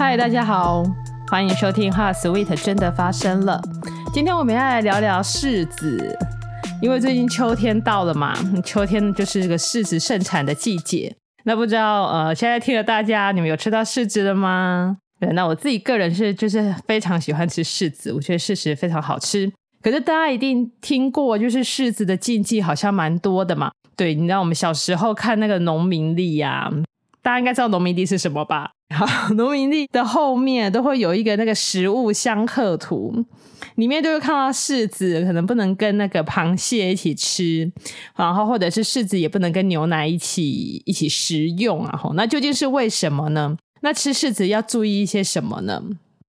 嗨，大家好，欢迎收听《哈 sweet》真的发生了。今天我们要来聊聊柿子，因为最近秋天到了嘛，秋天就是这个柿子盛产的季节。那不知道呃，现在听了大家，你们有吃到柿子了吗？对，那我自己个人是就是非常喜欢吃柿子，我觉得柿子非常好吃。可是大家一定听过，就是柿子的禁忌好像蛮多的嘛。对，你知道我们小时候看那个农民历呀，大家应该知道农民地是什么吧？好，农民地的后面都会有一个那个食物相克图，里面就会看到柿子可能不能跟那个螃蟹一起吃，然后或者是柿子也不能跟牛奶一起一起食用啊。吼，那究竟是为什么呢？那吃柿子要注意一些什么呢？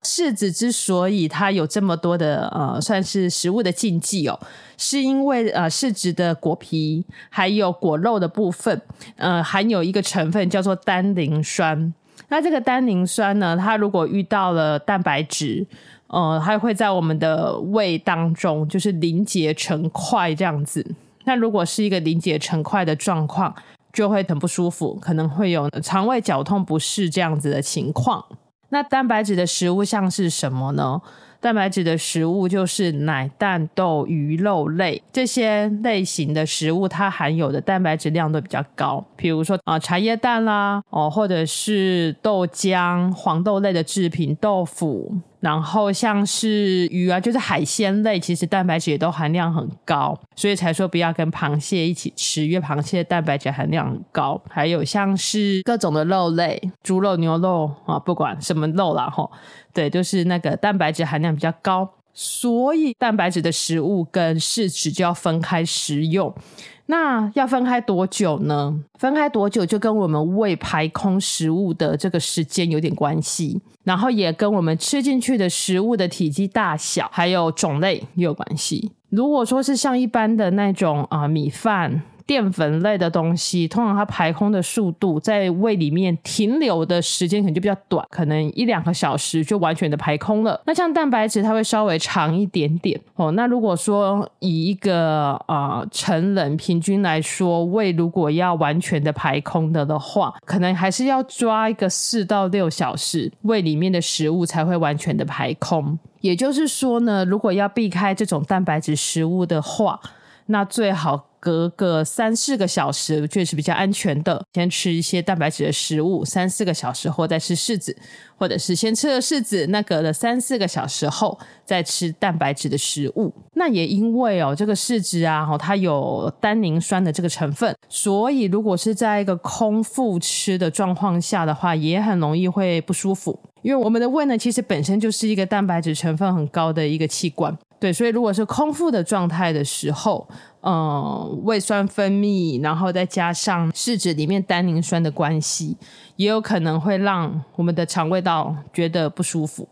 柿子之所以它有这么多的呃，算是食物的禁忌哦，是因为呃，柿子的果皮还有果肉的部分，呃，含有一个成分叫做单宁酸。那这个单宁酸呢，它如果遇到了蛋白质，呃，它会在我们的胃当中就是凝结成块这样子。那如果是一个凝结成块的状况，就会很不舒服，可能会有肠胃绞痛不适这样子的情况。那蛋白质的食物像是什么呢？蛋白质的食物就是奶、蛋、豆、鱼、肉类这些类型的食物，它含有的蛋白质量都比较高。比如说啊、茶叶蛋啦，哦，或者是豆浆、黄豆类的制品、豆腐，然后像是鱼啊，就是海鲜类，其实蛋白质也都含量很高，所以才说不要跟螃蟹一起吃，因为螃蟹蛋白质含量很高。还有像是各种的肉类，猪肉、牛肉啊，不管什么肉啦，吼。对，就是那个蛋白质含量比较高，所以蛋白质的食物跟柿子就要分开食用。那要分开多久呢？分开多久就跟我们胃排空食物的这个时间有点关系，然后也跟我们吃进去的食物的体积大小还有种类也有关系。如果说是像一般的那种啊、米饭。淀粉类的东西，通常它排空的速度在胃里面停留的时间可能就比较短，可能一两个小时就完全的排空了。那像蛋白质，它会稍微长一点点哦。那如果说以一个啊、呃、成人平均来说，胃如果要完全的排空的的话，可能还是要抓一个四到六小时，胃里面的食物才会完全的排空。也就是说呢，如果要避开这种蛋白质食物的话，那最好。隔个三四个小时，确实比较安全的。先吃一些蛋白质的食物，三四个小时后再吃柿子，或者是先吃了柿子，那隔了三四个小时后再吃蛋白质的食物。那也因为哦，这个柿子啊，它有单宁酸的这个成分，所以如果是在一个空腹吃的状况下的话，也很容易会不舒服。因为我们的胃呢，其实本身就是一个蛋白质成分很高的一个器官。对，所以如果是空腹的状态的时候，嗯，胃酸分泌，然后再加上柿子里面单宁酸的关系，也有可能会让我们的肠胃道觉得不舒服。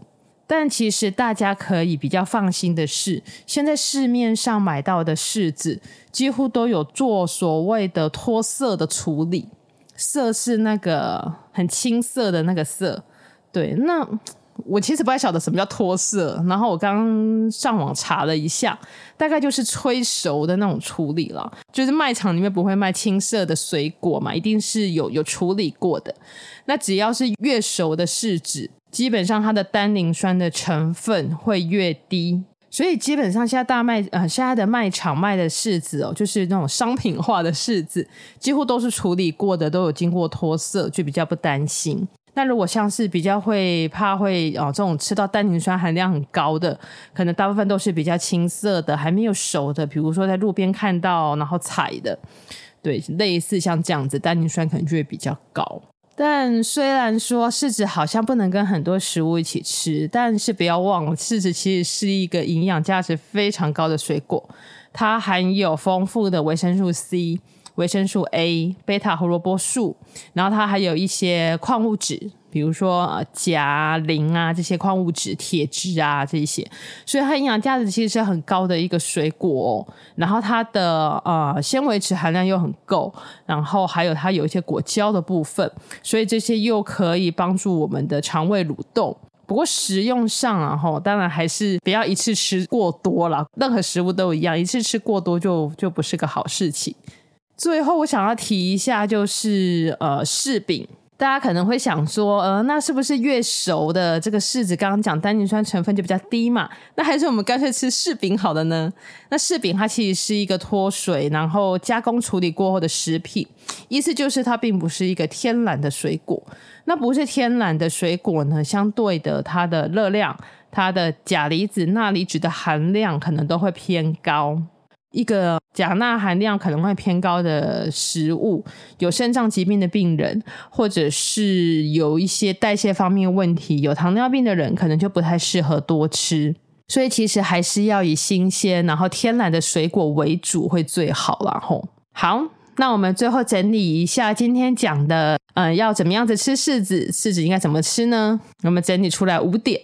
但其实大家可以比较放心的是，现在市面上买到的柿子几乎都有做所谓的脱色的处理，色是那个很青色的那个色。对，那。我其实不太晓得什么叫脱色，然后我刚上网查了一下，大概就是催熟的那种处理了。就是卖场里面不会卖青色的水果嘛，一定是有有处理过的。那只要是越熟的柿子，基本上它的单宁酸的成分会越低。所以基本上现在大卖呃现在的卖场卖的柿子哦，就是那种商品化的柿子，几乎都是处理过的，都有经过脱色，就比较不担心。那如果像是比较会怕会哦，这种吃到单宁酸含量很高的，可能大部分都是比较青涩的，还没有熟的，比如说在路边看到然后采的，对，类似像这样子，单宁酸可能就会比较高。但虽然说柿子好像不能跟很多食物一起吃，但是不要忘了，柿子其实是一个营养价值非常高的水果，它含有丰富的维生素 C。维生素 A、贝塔胡萝卜素，然后它还有一些矿物质，比如说钾、磷啊这些矿物质、铁质啊这些，所以它营养价值其实是很高的一个水果哦。然后它的呃纤维质含量又很够，然后还有它有一些果胶的部分，所以这些又可以帮助我们的肠胃蠕动。不过食用上啊，吼，当然还是不要一次吃过多了。任何食物都一样，一次吃过多就就不是个好事情。最后，我想要提一下，就是呃，柿饼，大家可能会想说，呃，那是不是越熟的这个柿子，刚刚讲单宁酸成分就比较低嘛？那还是我们干脆吃柿饼好了呢？那柿饼它其实是一个脱水然后加工处理过后的食品，意思就是它并不是一个天然的水果。那不是天然的水果呢，相对的它的热量、它的钾离子、钠离子的含量可能都会偏高。一个钾钠含量可能会偏高的食物，有肾脏疾病的病人，或者是有一些代谢方面问题、有糖尿病的人，可能就不太适合多吃。所以其实还是要以新鲜，然后天然的水果为主会最好。然后好，那我们最后整理一下今天讲的，嗯，要怎么样子吃柿子？柿子应该怎么吃呢？我们整理出来五点。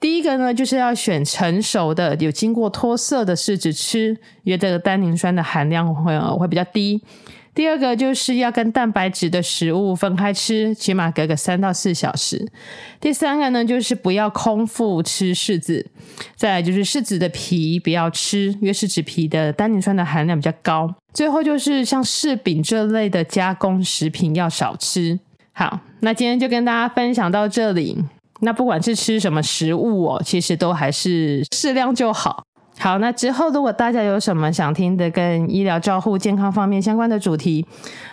第一个呢，就是要选成熟的、有经过脱色的柿子吃，因为这个单宁酸的含量会会比较低。第二个就是要跟蛋白质的食物分开吃，起码隔个三到四小时。第三个呢，就是不要空腹吃柿子。再来就是柿子的皮不要吃，因为柿子皮的单宁酸的含量比较高。最后就是像柿饼这类的加工食品要少吃。好，那今天就跟大家分享到这里。那不管是吃什么食物哦，其实都还是适量就好。好，那之后如果大家有什么想听的跟医疗照护、健康方面相关的主题，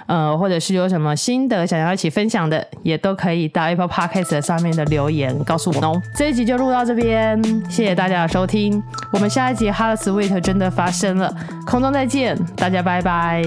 呃，或者是有什么心得想要一起分享的，也都可以到 Apple Podcast 上面的留言告诉我哦。这一集就录到这边，谢谢大家的收听。我们下一集 Hard Sweet 真的发生了，空中再见，大家拜拜。